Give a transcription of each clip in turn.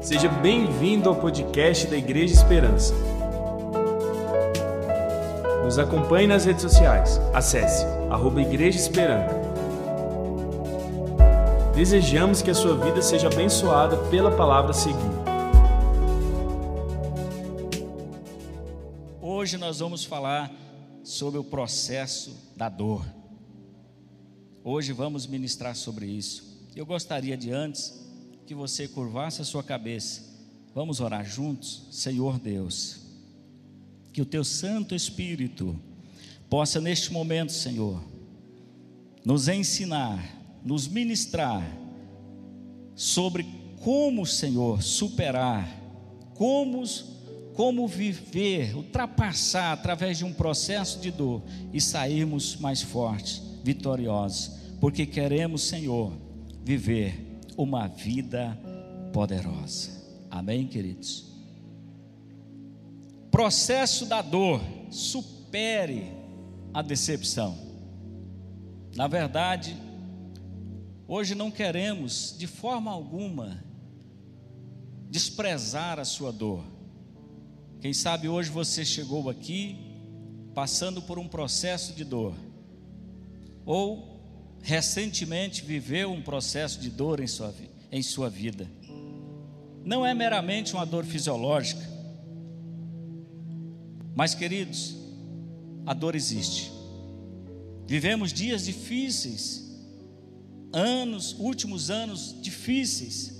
Seja bem-vindo ao podcast da Igreja Esperança. Nos acompanhe nas redes sociais. Acesse arroba Igreja Esperança. Desejamos que a sua vida seja abençoada pela palavra seguinte. Hoje nós vamos falar sobre o processo da dor. Hoje vamos ministrar sobre isso. Eu gostaria de antes que você curvasse a sua cabeça. Vamos orar juntos, Senhor Deus. Que o teu Santo Espírito possa neste momento, Senhor, nos ensinar, nos ministrar sobre como, Senhor, superar, como como viver, ultrapassar através de um processo de dor e sairmos mais fortes, vitoriosos, porque queremos, Senhor, viver uma vida poderosa. Amém, queridos? Processo da dor, supere a decepção. Na verdade, hoje não queremos de forma alguma desprezar a sua dor. Quem sabe hoje você chegou aqui passando por um processo de dor, ou recentemente viveu um processo de dor em sua, em sua vida. Não é meramente uma dor fisiológica, mas, queridos, a dor existe. Vivemos dias difíceis, anos, últimos anos difíceis,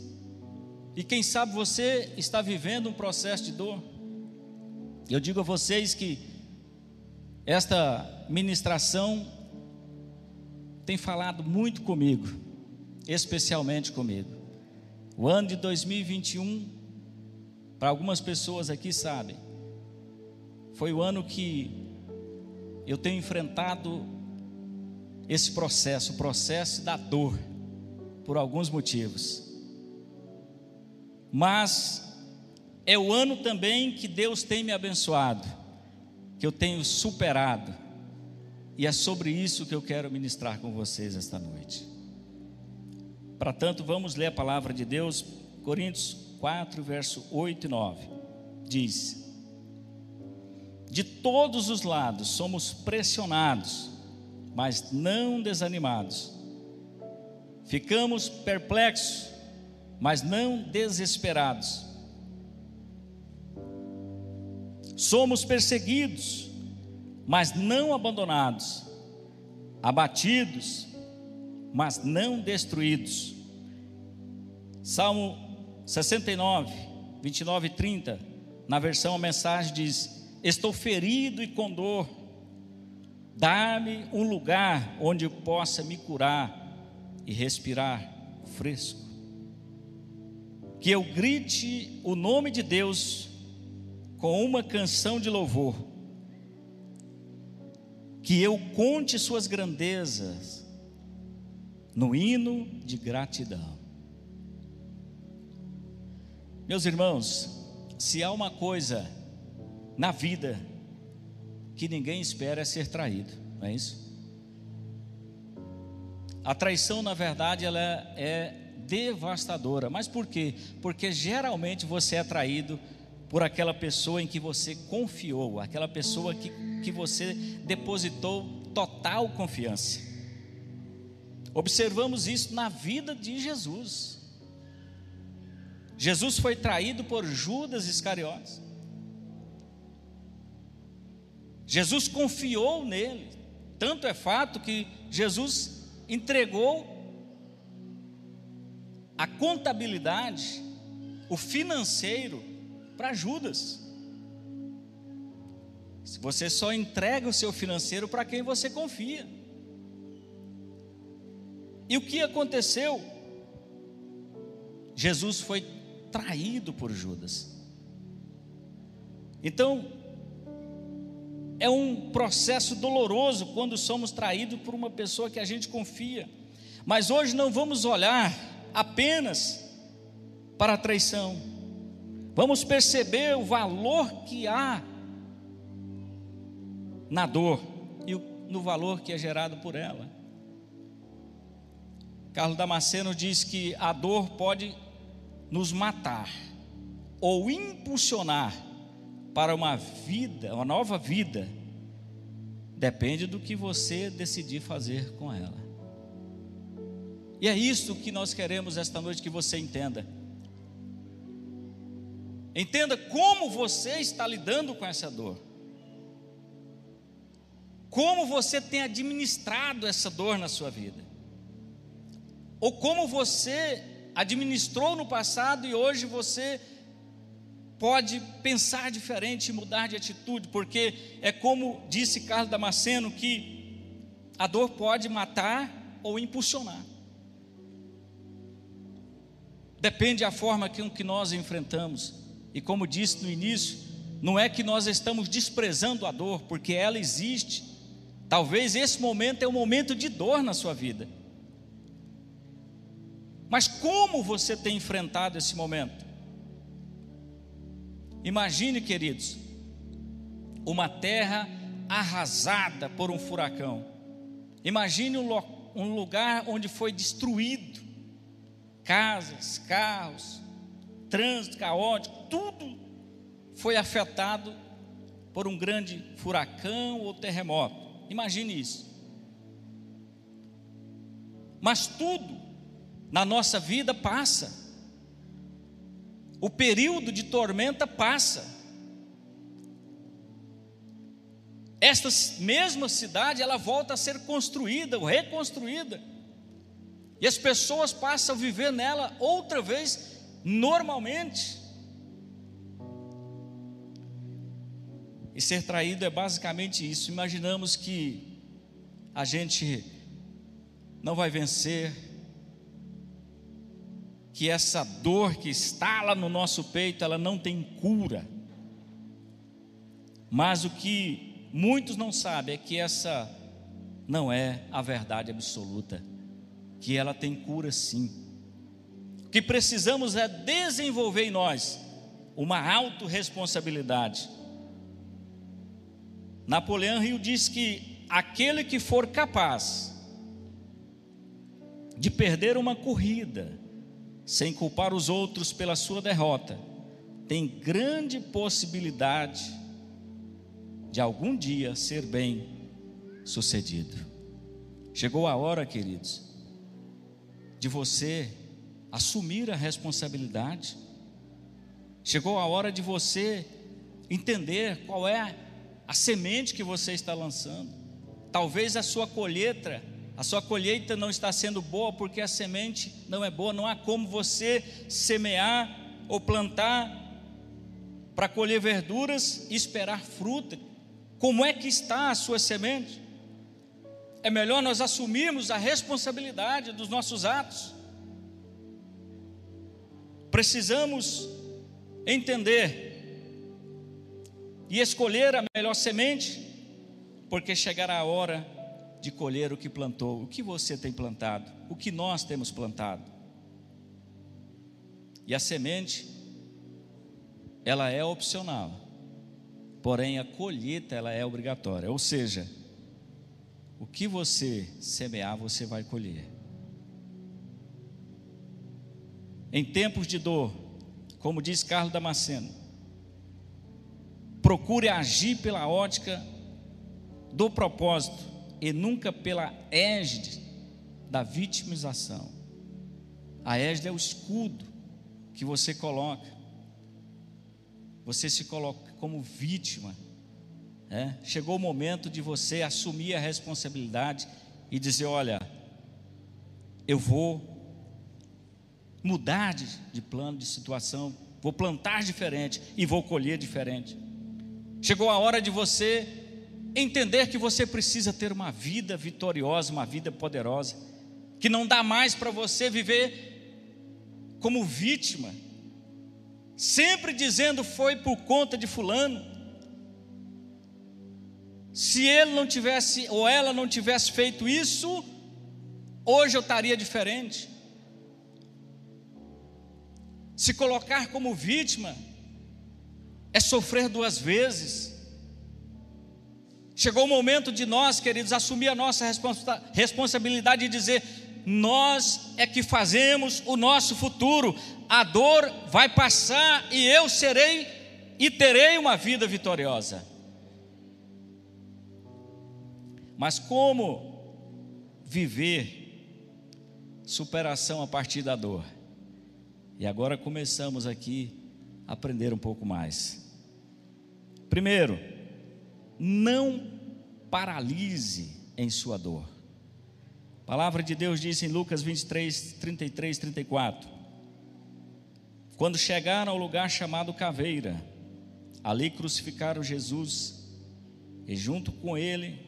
e quem sabe você está vivendo um processo de dor. Eu digo a vocês que esta ministração tem falado muito comigo, especialmente comigo. O ano de 2021, para algumas pessoas aqui sabem, foi o ano que eu tenho enfrentado esse processo, o processo da dor, por alguns motivos. Mas é o ano também que Deus tem me abençoado, que eu tenho superado e é sobre isso que eu quero ministrar com vocês esta noite. Para tanto, vamos ler a palavra de Deus, Coríntios 4, verso 8 e 9. Diz: De todos os lados somos pressionados, mas não desanimados. Ficamos perplexos, mas não desesperados. Somos perseguidos, mas não abandonados, abatidos, mas não destruídos. Salmo 69, 29 e 30, na versão a mensagem diz: Estou ferido e com dor, dá-me um lugar onde eu possa me curar e respirar fresco. Que eu grite o nome de Deus com uma canção de louvor que eu conte suas grandezas no hino de gratidão. Meus irmãos, se há uma coisa na vida que ninguém espera é ser traído, não é isso? A traição, na verdade, ela é devastadora. Mas por quê? Porque geralmente você é traído por aquela pessoa em que você confiou, aquela pessoa que, que você depositou total confiança. Observamos isso na vida de Jesus. Jesus foi traído por Judas Iscariotes. Jesus confiou nele. Tanto é fato que Jesus entregou a contabilidade, o financeiro para Judas. Você só entrega o seu financeiro para quem você confia. E o que aconteceu? Jesus foi traído por Judas. Então, é um processo doloroso quando somos traídos por uma pessoa que a gente confia. Mas hoje não vamos olhar apenas para a traição Vamos perceber o valor que há na dor e no valor que é gerado por ela. Carlos Damasceno diz que a dor pode nos matar ou impulsionar para uma vida, uma nova vida, depende do que você decidir fazer com ela. E é isso que nós queremos esta noite que você entenda. Entenda como você está lidando com essa dor. Como você tem administrado essa dor na sua vida. Ou como você administrou no passado e hoje você pode pensar diferente e mudar de atitude, porque é como disse Carlos Damasceno que a dor pode matar ou impulsionar. Depende da forma com que nós enfrentamos. E como disse no início, não é que nós estamos desprezando a dor, porque ela existe. Talvez esse momento é um momento de dor na sua vida. Mas como você tem enfrentado esse momento? Imagine, queridos, uma terra arrasada por um furacão. Imagine um, lugar onde foi destruído casas, carros, trânsito caótico, tudo foi afetado por um grande furacão ou terremoto. Imagine isso. Mas tudo na nossa vida passa. O período de tormenta passa. Esta mesma cidade, ela volta a ser construída, reconstruída. E as pessoas passam a viver nela outra vez, normalmente. E ser traído é basicamente isso. Imaginamos que a gente não vai vencer, que essa dor que está lá no nosso peito, ela não tem cura. Mas o que muitos não sabem é que essa não é a verdade absoluta, que ela tem cura sim. O que precisamos é desenvolver em nós uma autorresponsabilidade. Napoleão Hill diz que aquele que for capaz de perder uma corrida, sem culpar os outros pela sua derrota, tem grande possibilidade de algum dia ser bem sucedido. Chegou a hora, queridos, de você assumir a responsabilidade. Chegou a hora de você entender qual é a semente que você está lançando. Talvez a sua colheita a sua colheita não está sendo boa porque a semente não é boa, não há como você semear ou plantar para colher verduras e esperar fruta. Como é que está a sua semente? É melhor nós assumirmos a responsabilidade dos nossos atos. Precisamos entender e escolher a melhor semente, porque chegará a hora de colher o que plantou. O que você tem plantado? O que nós temos plantado? E a semente, ela é opcional, porém a colheita ela é obrigatória. Ou seja, o que você semear, você vai colher. Em tempos de dor, como diz Carlos Damasceno, procure agir pela ótica do propósito e nunca pela égide da vitimização. A égide é o escudo que você coloca. Você se coloca como vítima. É? Chegou o momento de você assumir a responsabilidade e dizer: olha, eu vou mudar de, de plano, de situação, vou plantar diferente e vou colher diferente. Chegou a hora de você entender que você precisa ter uma vida vitoriosa, uma vida poderosa, que não dá mais para você viver como vítima, sempre dizendo foi por conta de Fulano. Se ele não tivesse, ou ela não tivesse feito isso, hoje eu estaria diferente. Se colocar como vítima é sofrer duas vezes. Chegou o momento de nós, queridos, assumir a nossa responsa responsabilidade e dizer: nós é que fazemos o nosso futuro. A dor vai passar e eu serei e terei uma vida vitoriosa. Mas como viver superação a partir da dor? E agora começamos aqui aprender um pouco mais. Primeiro, não paralise em sua dor. A palavra de Deus diz em Lucas 23, 33, 34: Quando chegaram ao lugar chamado Caveira, ali crucificaram Jesus e junto com ele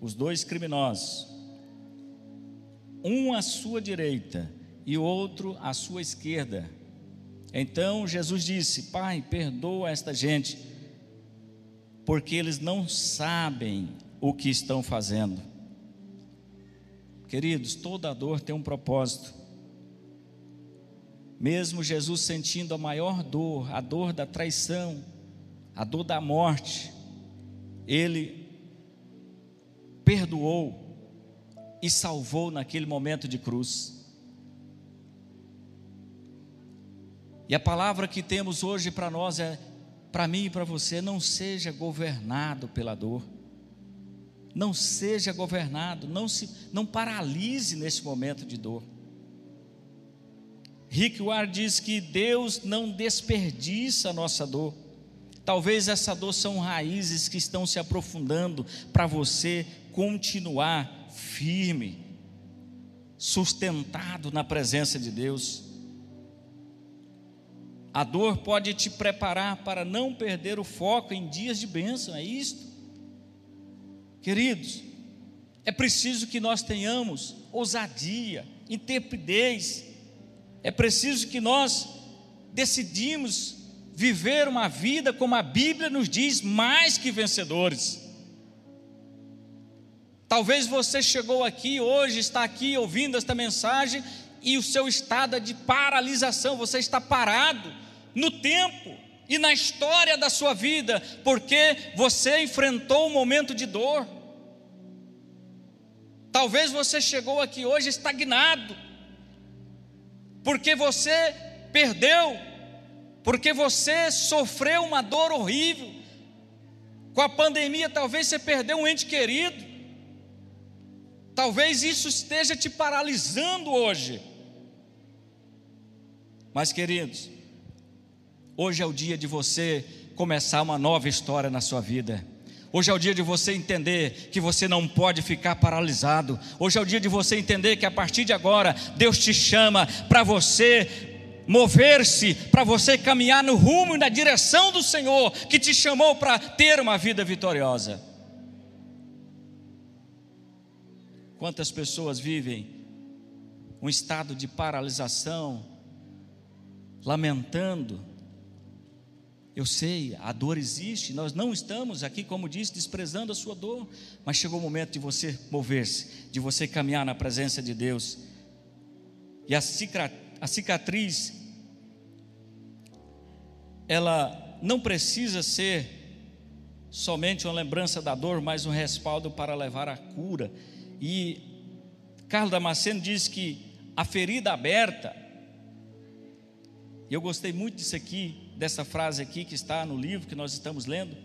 os dois criminosos, um à sua direita e outro à sua esquerda. Então Jesus disse: Pai, perdoa esta gente, porque eles não sabem o que estão fazendo. Queridos, toda dor tem um propósito. Mesmo Jesus sentindo a maior dor, a dor da traição, a dor da morte, ele perdoou e salvou naquele momento de cruz. E a palavra que temos hoje para nós é, para mim e para você, não seja governado pela dor não seja governado, não se não paralise nesse momento de dor. Rick Ward diz que Deus não desperdiça a nossa dor. Talvez essa dor são raízes que estão se aprofundando para você continuar firme, sustentado na presença de Deus. A dor pode te preparar para não perder o foco em dias de bênção, é isto. Queridos, é preciso que nós tenhamos ousadia, intrepidez, é preciso que nós decidimos viver uma vida como a Bíblia nos diz, mais que vencedores. Talvez você chegou aqui hoje, está aqui ouvindo esta mensagem e o seu estado é de paralisação, você está parado no tempo e na história da sua vida, porque você enfrentou um momento de dor. Talvez você chegou aqui hoje estagnado, porque você perdeu, porque você sofreu uma dor horrível. Com a pandemia, talvez você perdeu um ente querido. Talvez isso esteja te paralisando hoje. Mas, queridos, hoje é o dia de você começar uma nova história na sua vida. Hoje é o dia de você entender que você não pode ficar paralisado. Hoje é o dia de você entender que a partir de agora Deus te chama para você mover-se, para você caminhar no rumo e na direção do Senhor que te chamou para ter uma vida vitoriosa. Quantas pessoas vivem um estado de paralisação, lamentando, eu sei, a dor existe, nós não estamos aqui, como disse, desprezando a sua dor, mas chegou o momento de você mover-se, de você caminhar na presença de Deus. E a cicatriz, ela não precisa ser somente uma lembrança da dor, mas um respaldo para levar à cura. E Carlos Damasceno diz que a ferida aberta, e eu gostei muito disso aqui, dessa frase aqui que está no livro que nós estamos lendo.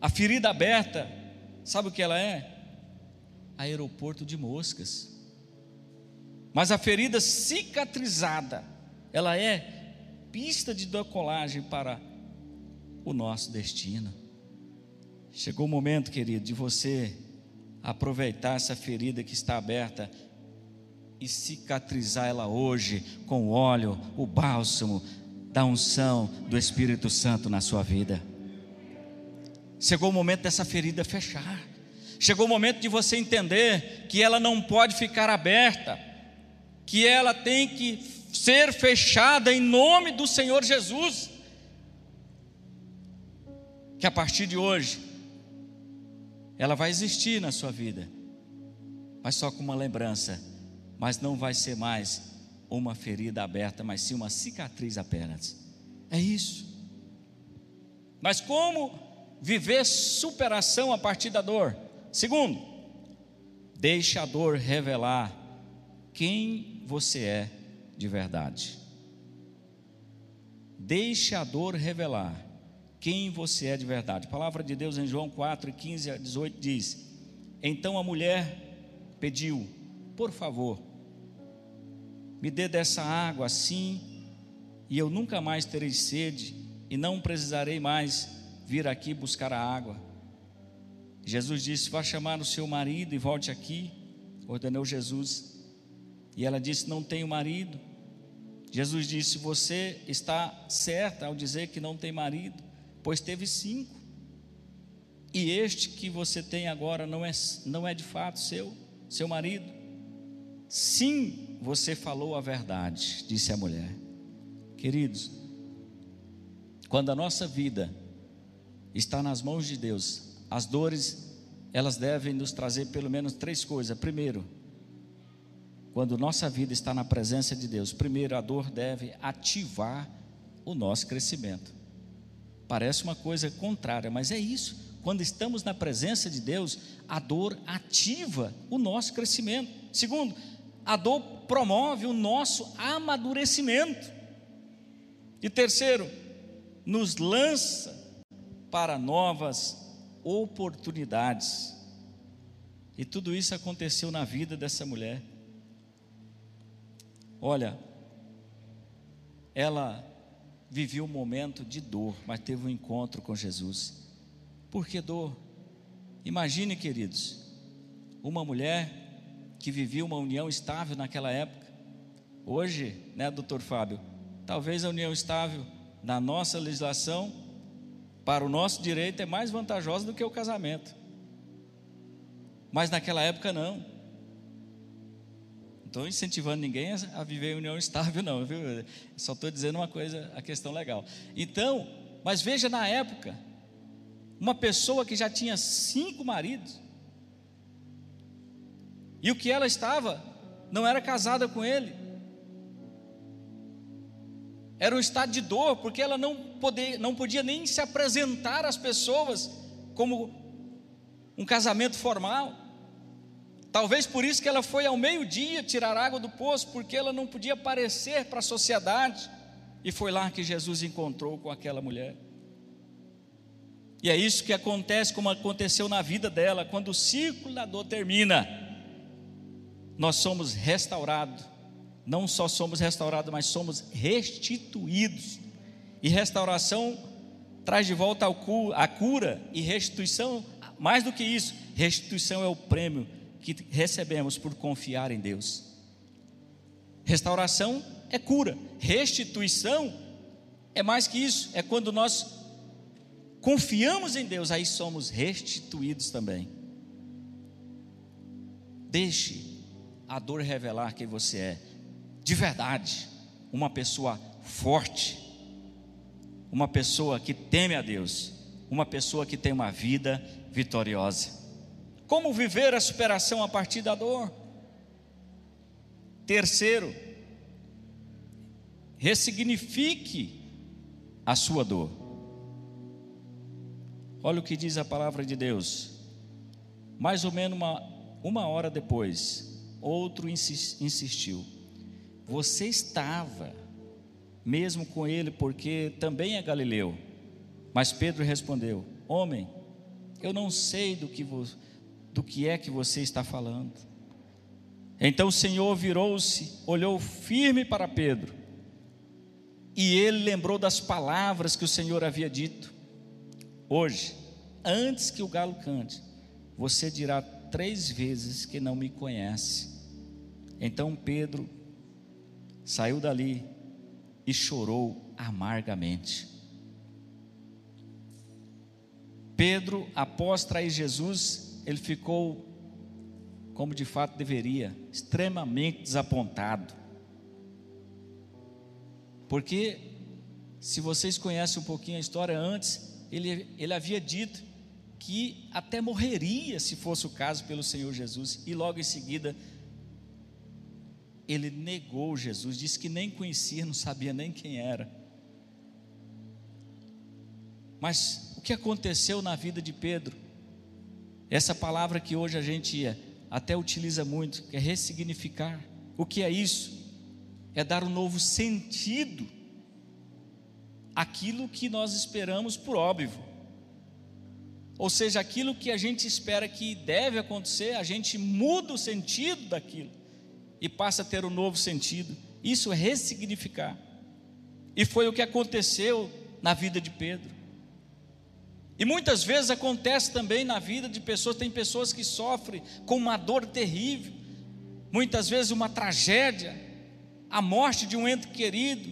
A ferida aberta, sabe o que ela é? Aeroporto de moscas. Mas a ferida cicatrizada, ela é pista de decolagem para o nosso destino. Chegou o momento, querido, de você aproveitar essa ferida que está aberta e cicatrizar ela hoje com o óleo, o bálsamo da unção do Espírito Santo na sua vida. Chegou o momento dessa ferida fechar. Chegou o momento de você entender que ela não pode ficar aberta, que ela tem que ser fechada em nome do Senhor Jesus. Que a partir de hoje, ela vai existir na sua vida, mas só com uma lembrança mas não vai ser mais uma ferida aberta, mas sim uma cicatriz apenas. É isso. Mas como viver superação a partir da dor? Segundo, Deixe a dor revelar quem você é de verdade. Deixe a dor revelar quem você é de verdade. A palavra de Deus em João 4, 15 a 18 diz: Então a mulher pediu, por favor, me dê dessa água assim, e eu nunca mais terei sede, e não precisarei mais vir aqui buscar a água. Jesus disse: Vá chamar o seu marido e volte aqui. Ordenou Jesus. E ela disse: Não tenho marido. Jesus disse: Você está certa ao dizer que não tem marido, pois teve cinco. E este que você tem agora não é, não é de fato seu, seu marido. Sim, você falou a verdade, disse a mulher. Queridos, quando a nossa vida está nas mãos de Deus, as dores, elas devem nos trazer pelo menos três coisas. Primeiro, quando nossa vida está na presença de Deus, primeiro a dor deve ativar o nosso crescimento. Parece uma coisa contrária, mas é isso. Quando estamos na presença de Deus, a dor ativa o nosso crescimento. Segundo, a dor promove o nosso amadurecimento. E terceiro, nos lança para novas oportunidades. E tudo isso aconteceu na vida dessa mulher. Olha, ela viveu um momento de dor, mas teve um encontro com Jesus. Por que dor? Imagine, queridos, uma mulher que vivia uma união estável naquela época. Hoje, né, doutor Fábio? Talvez a união estável na nossa legislação para o nosso direito é mais vantajosa do que o casamento. Mas naquela época. Não estou incentivando ninguém a viver em união estável, não, viu? Só estou dizendo uma coisa, a questão legal. Então, mas veja na época, uma pessoa que já tinha cinco maridos, e o que ela estava, não era casada com ele, era um estado de dor, porque ela não, poder, não podia nem se apresentar às pessoas como um casamento formal. Talvez por isso que ela foi ao meio-dia tirar água do poço, porque ela não podia aparecer para a sociedade. E foi lá que Jesus encontrou com aquela mulher. E é isso que acontece, como aconteceu na vida dela, quando o ciclo da dor termina, nós somos restaurados não só somos restaurados, mas somos restituídos. E restauração traz de volta a cura e restituição, mais do que isso, restituição é o prêmio que recebemos por confiar em Deus. Restauração é cura, restituição é mais que isso, é quando nós confiamos em Deus, aí somos restituídos também. Deixe a dor revelar quem você é de verdade, uma pessoa forte, uma pessoa que teme a Deus, uma pessoa que tem uma vida vitoriosa. Como viver a superação a partir da dor? Terceiro, ressignifique a sua dor. Olha o que diz a palavra de Deus. Mais ou menos uma, uma hora depois, outro insistiu você estava mesmo com ele, porque também é galileu. Mas Pedro respondeu: Homem, eu não sei do que, do que é que você está falando. Então o Senhor virou-se, olhou firme para Pedro, e ele lembrou das palavras que o Senhor havia dito: Hoje, antes que o galo cante, você dirá três vezes que não me conhece. Então Pedro saiu dali e chorou amargamente. Pedro, após trair Jesus, ele ficou, como de fato deveria, extremamente desapontado. Porque, se vocês conhecem um pouquinho a história antes, ele, ele havia dito que até morreria, se fosse o caso, pelo Senhor Jesus, e logo em seguida ele negou Jesus, disse que nem conhecia, não sabia nem quem era. Mas o que aconteceu na vida de Pedro? Essa palavra que hoje a gente até utiliza muito, que é ressignificar. O que é isso? É dar um novo sentido àquilo que nós esperamos por óbvio. Ou seja, aquilo que a gente espera que deve acontecer, a gente muda o sentido daquilo e passa a ter um novo sentido. Isso é ressignificar. E foi o que aconteceu na vida de Pedro. E muitas vezes acontece também na vida de pessoas, tem pessoas que sofrem com uma dor terrível, muitas vezes uma tragédia, a morte de um ente querido,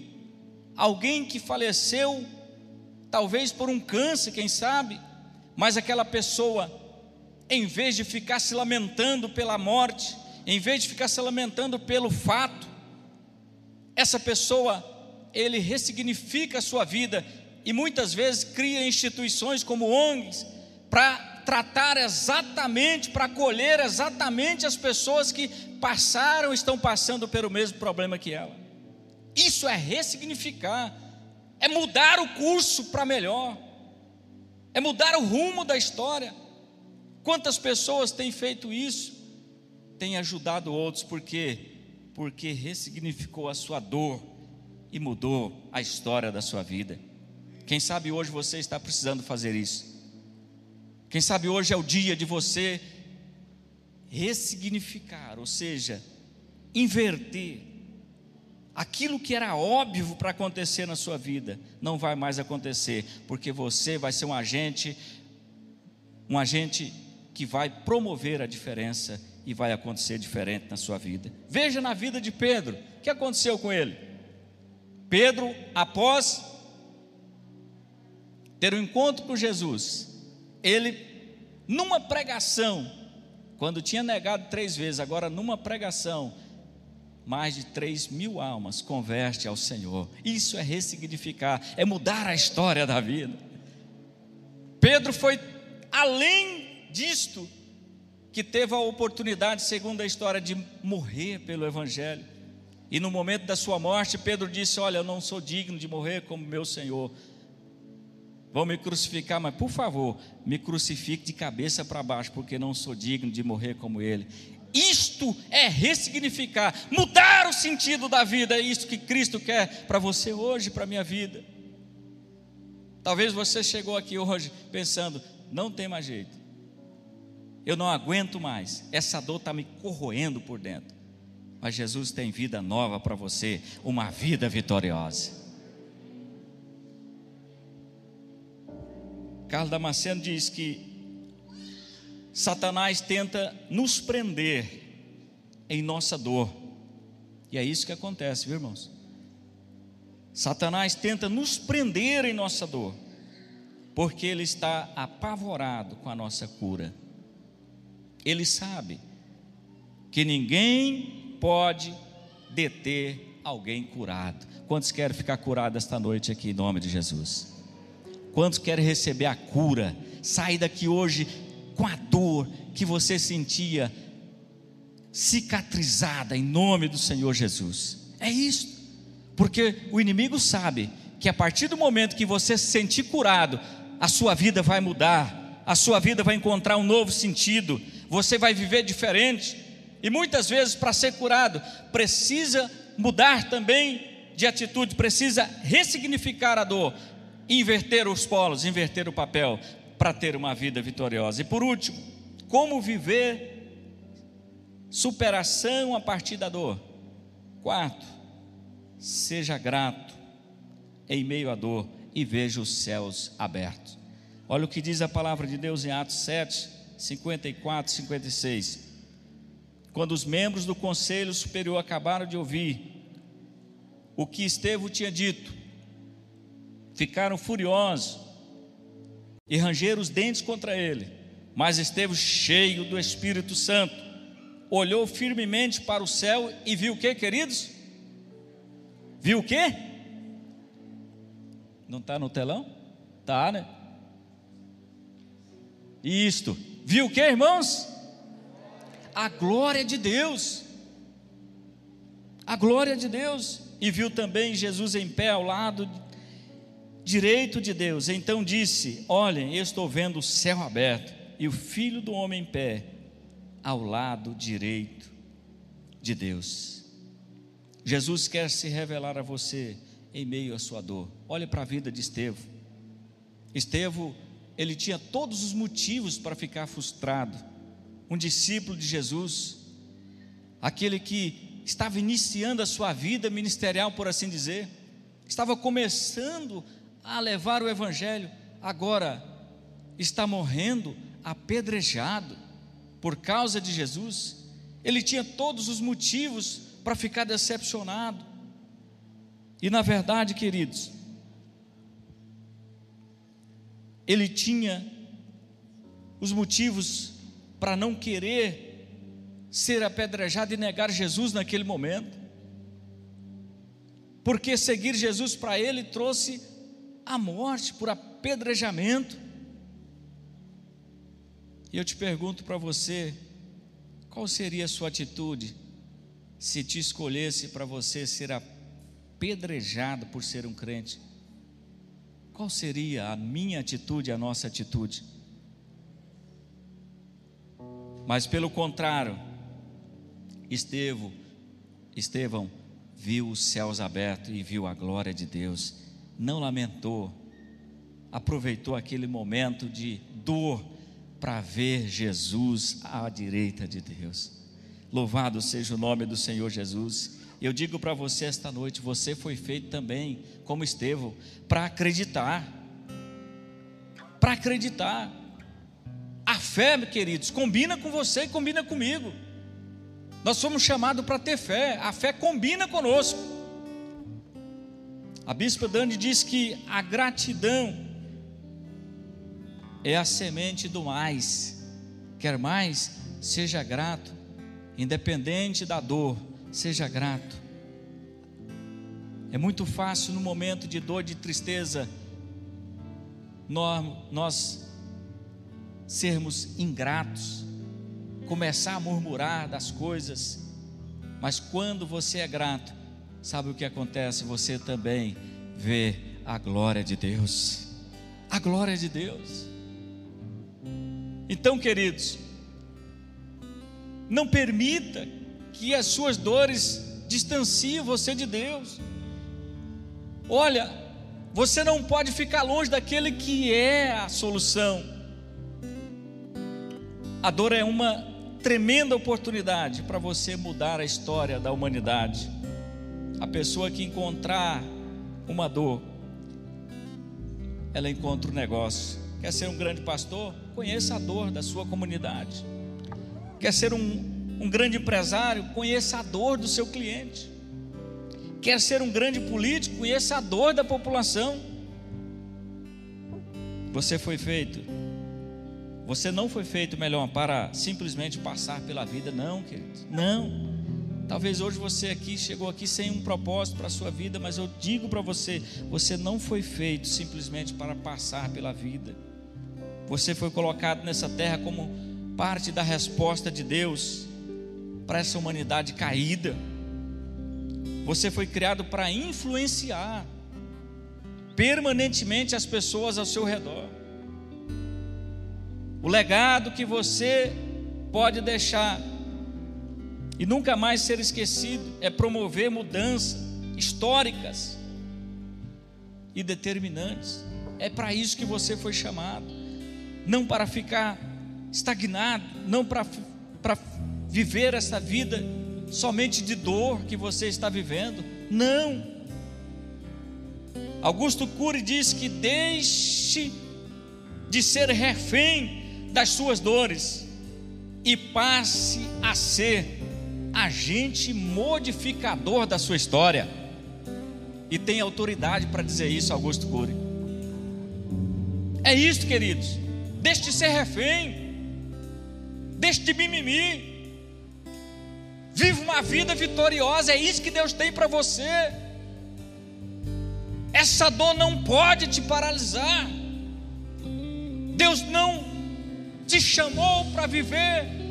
alguém que faleceu, talvez por um câncer, quem sabe, mas aquela pessoa, em vez de ficar se lamentando pela morte, em vez de ficar se lamentando pelo fato, essa pessoa, ele ressignifica a sua vida e muitas vezes cria instituições como ONGs para tratar exatamente, para acolher exatamente as pessoas que passaram, estão passando pelo mesmo problema que ela. Isso é ressignificar, é mudar o curso para melhor, é mudar o rumo da história. Quantas pessoas têm feito isso? Têm ajudado outros, por quê? Porque ressignificou a sua dor e mudou a história da sua vida. Quem sabe hoje você está precisando fazer isso. Quem sabe hoje é o dia de você ressignificar, ou seja, inverter. Aquilo que era óbvio para acontecer na sua vida, não vai mais acontecer, porque você vai ser um agente, um agente que vai promover a diferença e vai acontecer diferente na sua vida. Veja na vida de Pedro, o que aconteceu com ele? Pedro, após ter um encontro com Jesus, ele, numa pregação, quando tinha negado três vezes, agora numa pregação, mais de três mil almas converte ao Senhor. Isso é ressignificar, é mudar a história da vida. Pedro foi além disto, que teve a oportunidade, segundo a história, de morrer pelo Evangelho. E no momento da sua morte, Pedro disse: Olha, eu não sou digno de morrer como meu Senhor, vão me crucificar, mas por favor, me crucifique de cabeça para baixo, porque não sou digno de morrer como ele. Isto é ressignificar, mudar o sentido da vida, é isso que Cristo quer para você hoje, para a minha vida. Talvez você chegou aqui hoje pensando, não tem mais jeito, eu não aguento mais, essa dor está me corroendo por dentro. Mas Jesus tem vida nova para você, uma vida vitoriosa. Carlos Damasceno diz que Satanás tenta nos prender em nossa dor. E é isso que acontece, viu, irmãos? Satanás tenta nos prender em nossa dor, porque ele está apavorado com a nossa cura. Ele sabe que ninguém pode deter alguém curado. Quantos querem ficar curados esta noite aqui em nome de Jesus? Quantos querem receber a cura? Sai daqui hoje com a dor que você sentia cicatrizada em nome do Senhor Jesus. É isso. Porque o inimigo sabe que a partir do momento que você se sentir curado, a sua vida vai mudar, a sua vida vai encontrar um novo sentido, você vai viver diferente. E muitas vezes, para ser curado, precisa mudar também de atitude, precisa ressignificar a dor, inverter os polos, inverter o papel para ter uma vida vitoriosa. E por último, como viver superação a partir da dor. Quarto, seja grato em meio à dor e veja os céus abertos. Olha o que diz a palavra de Deus em Atos 7, 54 e 56. Quando os membros do conselho superior acabaram de ouvir o que Estevão tinha dito, ficaram furiosos e rangeram os dentes contra ele. Mas Estevão, cheio do Espírito Santo, olhou firmemente para o céu e viu o que, queridos? Viu o que? Não está no telão? Tá, né? Isto. Viu o que, irmãos? A glória de Deus. A glória de Deus. E viu também Jesus em pé ao lado direito de Deus. Então disse: Olhem, eu estou vendo o céu aberto e o filho do homem em pé, ao lado direito de Deus. Jesus quer se revelar a você em meio à sua dor. Olhe para a vida de Estevão. Estevão, ele tinha todos os motivos para ficar frustrado. Um discípulo de Jesus, aquele que estava iniciando a sua vida ministerial, por assim dizer, estava começando a levar o evangelho, agora está morrendo apedrejado por causa de Jesus, ele tinha todos os motivos para ficar decepcionado. E na verdade, queridos, ele tinha os motivos para não querer ser apedrejado e negar Jesus naquele momento. Porque seguir Jesus para ele trouxe a morte por apedrejamento. E eu te pergunto para você, qual seria a sua atitude se te escolhesse para você ser apedrejado por ser um crente? Qual seria a minha atitude, a nossa atitude? Mas pelo contrário, Estevão, Estevão viu os céus abertos e viu a glória de Deus, não lamentou, aproveitou aquele momento de dor para ver Jesus à direita de Deus. Louvado seja o nome do Senhor Jesus. Eu digo para você esta noite: você foi feito também, como Estevão, para acreditar. Para acreditar. A fé, queridos, combina com você e combina comigo. Nós somos chamados para ter fé, a fé combina conosco. A bispa Dani diz que a gratidão é a semente do mais. Quer mais? Seja grato, independente da dor, seja grato. É muito fácil no momento de dor, de tristeza, nós, nós sermos ingratos, começar a murmurar das coisas, mas quando você é grato, sabe o que acontece? Você também vê a glória de Deus. A glória de Deus. Então, queridos, não permita que as suas dores distanciem você de Deus. Olha, você não pode ficar longe daquele que é a solução. A dor é uma tremenda oportunidade para você mudar a história da humanidade. A pessoa que encontrar uma dor, ela encontra um negócio. Quer ser um grande pastor? Conheça a dor da sua comunidade. Quer ser um, um grande empresário? Conheça a dor do seu cliente. Quer ser um grande político? Conheça a dor da população. Você foi feito. Você não foi feito melhor para simplesmente passar pela vida, não, querido. Não. Talvez hoje você aqui chegou aqui sem um propósito para a sua vida, mas eu digo para você, você não foi feito simplesmente para passar pela vida. Você foi colocado nessa terra como parte da resposta de Deus para essa humanidade caída. Você foi criado para influenciar permanentemente as pessoas ao seu redor. O legado que você pode deixar e nunca mais ser esquecido é promover mudanças históricas e determinantes. É para isso que você foi chamado não para ficar estagnado, não para, viver essa vida somente de dor que você está vivendo. Não. Augusto Cury diz que deixe de ser refém das suas dores e passe a ser agente modificador da sua história. E tem autoridade para dizer isso, Augusto Cury. É isso, queridos. Deixe de ser refém. Deixe de mimimi. Viva uma vida vitoriosa. É isso que Deus tem para você. Essa dor não pode te paralisar. Deus não te chamou para viver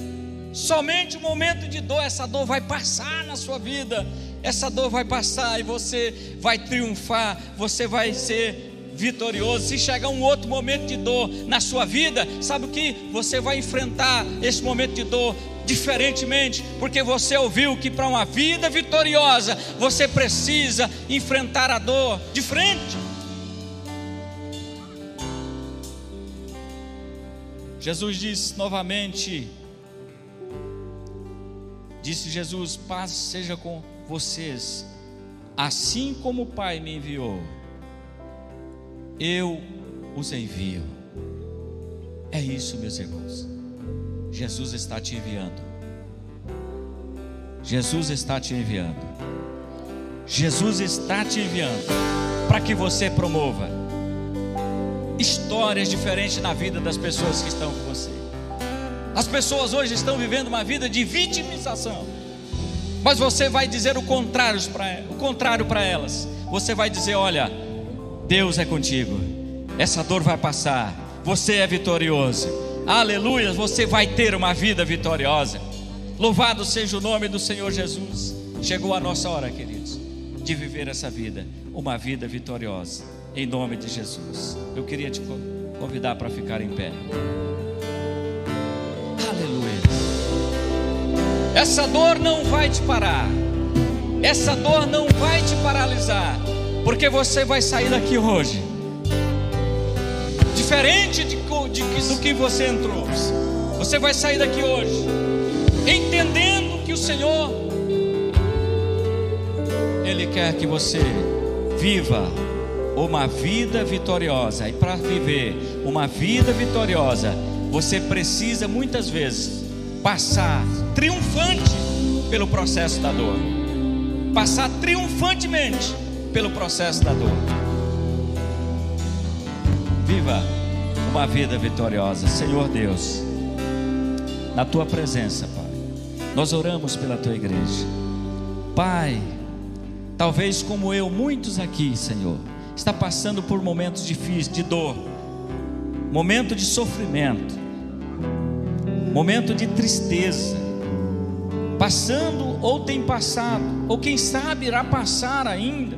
somente um momento de dor. Essa dor vai passar na sua vida. Essa dor vai passar e você vai triunfar. Você vai ser vitorioso. Se chegar um outro momento de dor na sua vida, sabe o que? Você vai enfrentar esse momento de dor diferentemente, porque você ouviu que para uma vida vitoriosa você precisa enfrentar a dor de frente. Jesus diz novamente: Disse Jesus: Paz seja com vocês, assim como o Pai me enviou, eu os envio. É isso, meus irmãos. Jesus está te enviando. Jesus está te enviando. Jesus está te enviando para que você promova histórias diferentes na vida das pessoas que estão com você. As pessoas hoje estão vivendo uma vida de vitimização. Mas você vai dizer o contrário para o contrário para elas. Você vai dizer, olha, Deus é contigo. Essa dor vai passar. Você é vitorioso. Aleluia, você vai ter uma vida vitoriosa. Louvado seja o nome do Senhor Jesus. Chegou a nossa hora, queridos, de viver essa vida, uma vida vitoriosa, em nome de Jesus. Eu queria te convidar para ficar em pé. Essa dor não vai te parar. Essa dor não vai te paralisar, porque você vai sair daqui hoje diferente de, de, do que você entrou. Você vai sair daqui hoje entendendo que o Senhor Ele quer que você viva uma vida vitoriosa. E para viver uma vida vitoriosa, você precisa muitas vezes passar triunfante pelo processo da dor. Passar triunfantemente pelo processo da dor. Viva uma vida vitoriosa, Senhor Deus. Na tua presença, Pai. Nós oramos pela tua igreja. Pai, talvez como eu, muitos aqui, Senhor, está passando por momentos difíceis de dor, momento de sofrimento momento de tristeza, passando ou tem passado, ou quem sabe irá passar ainda,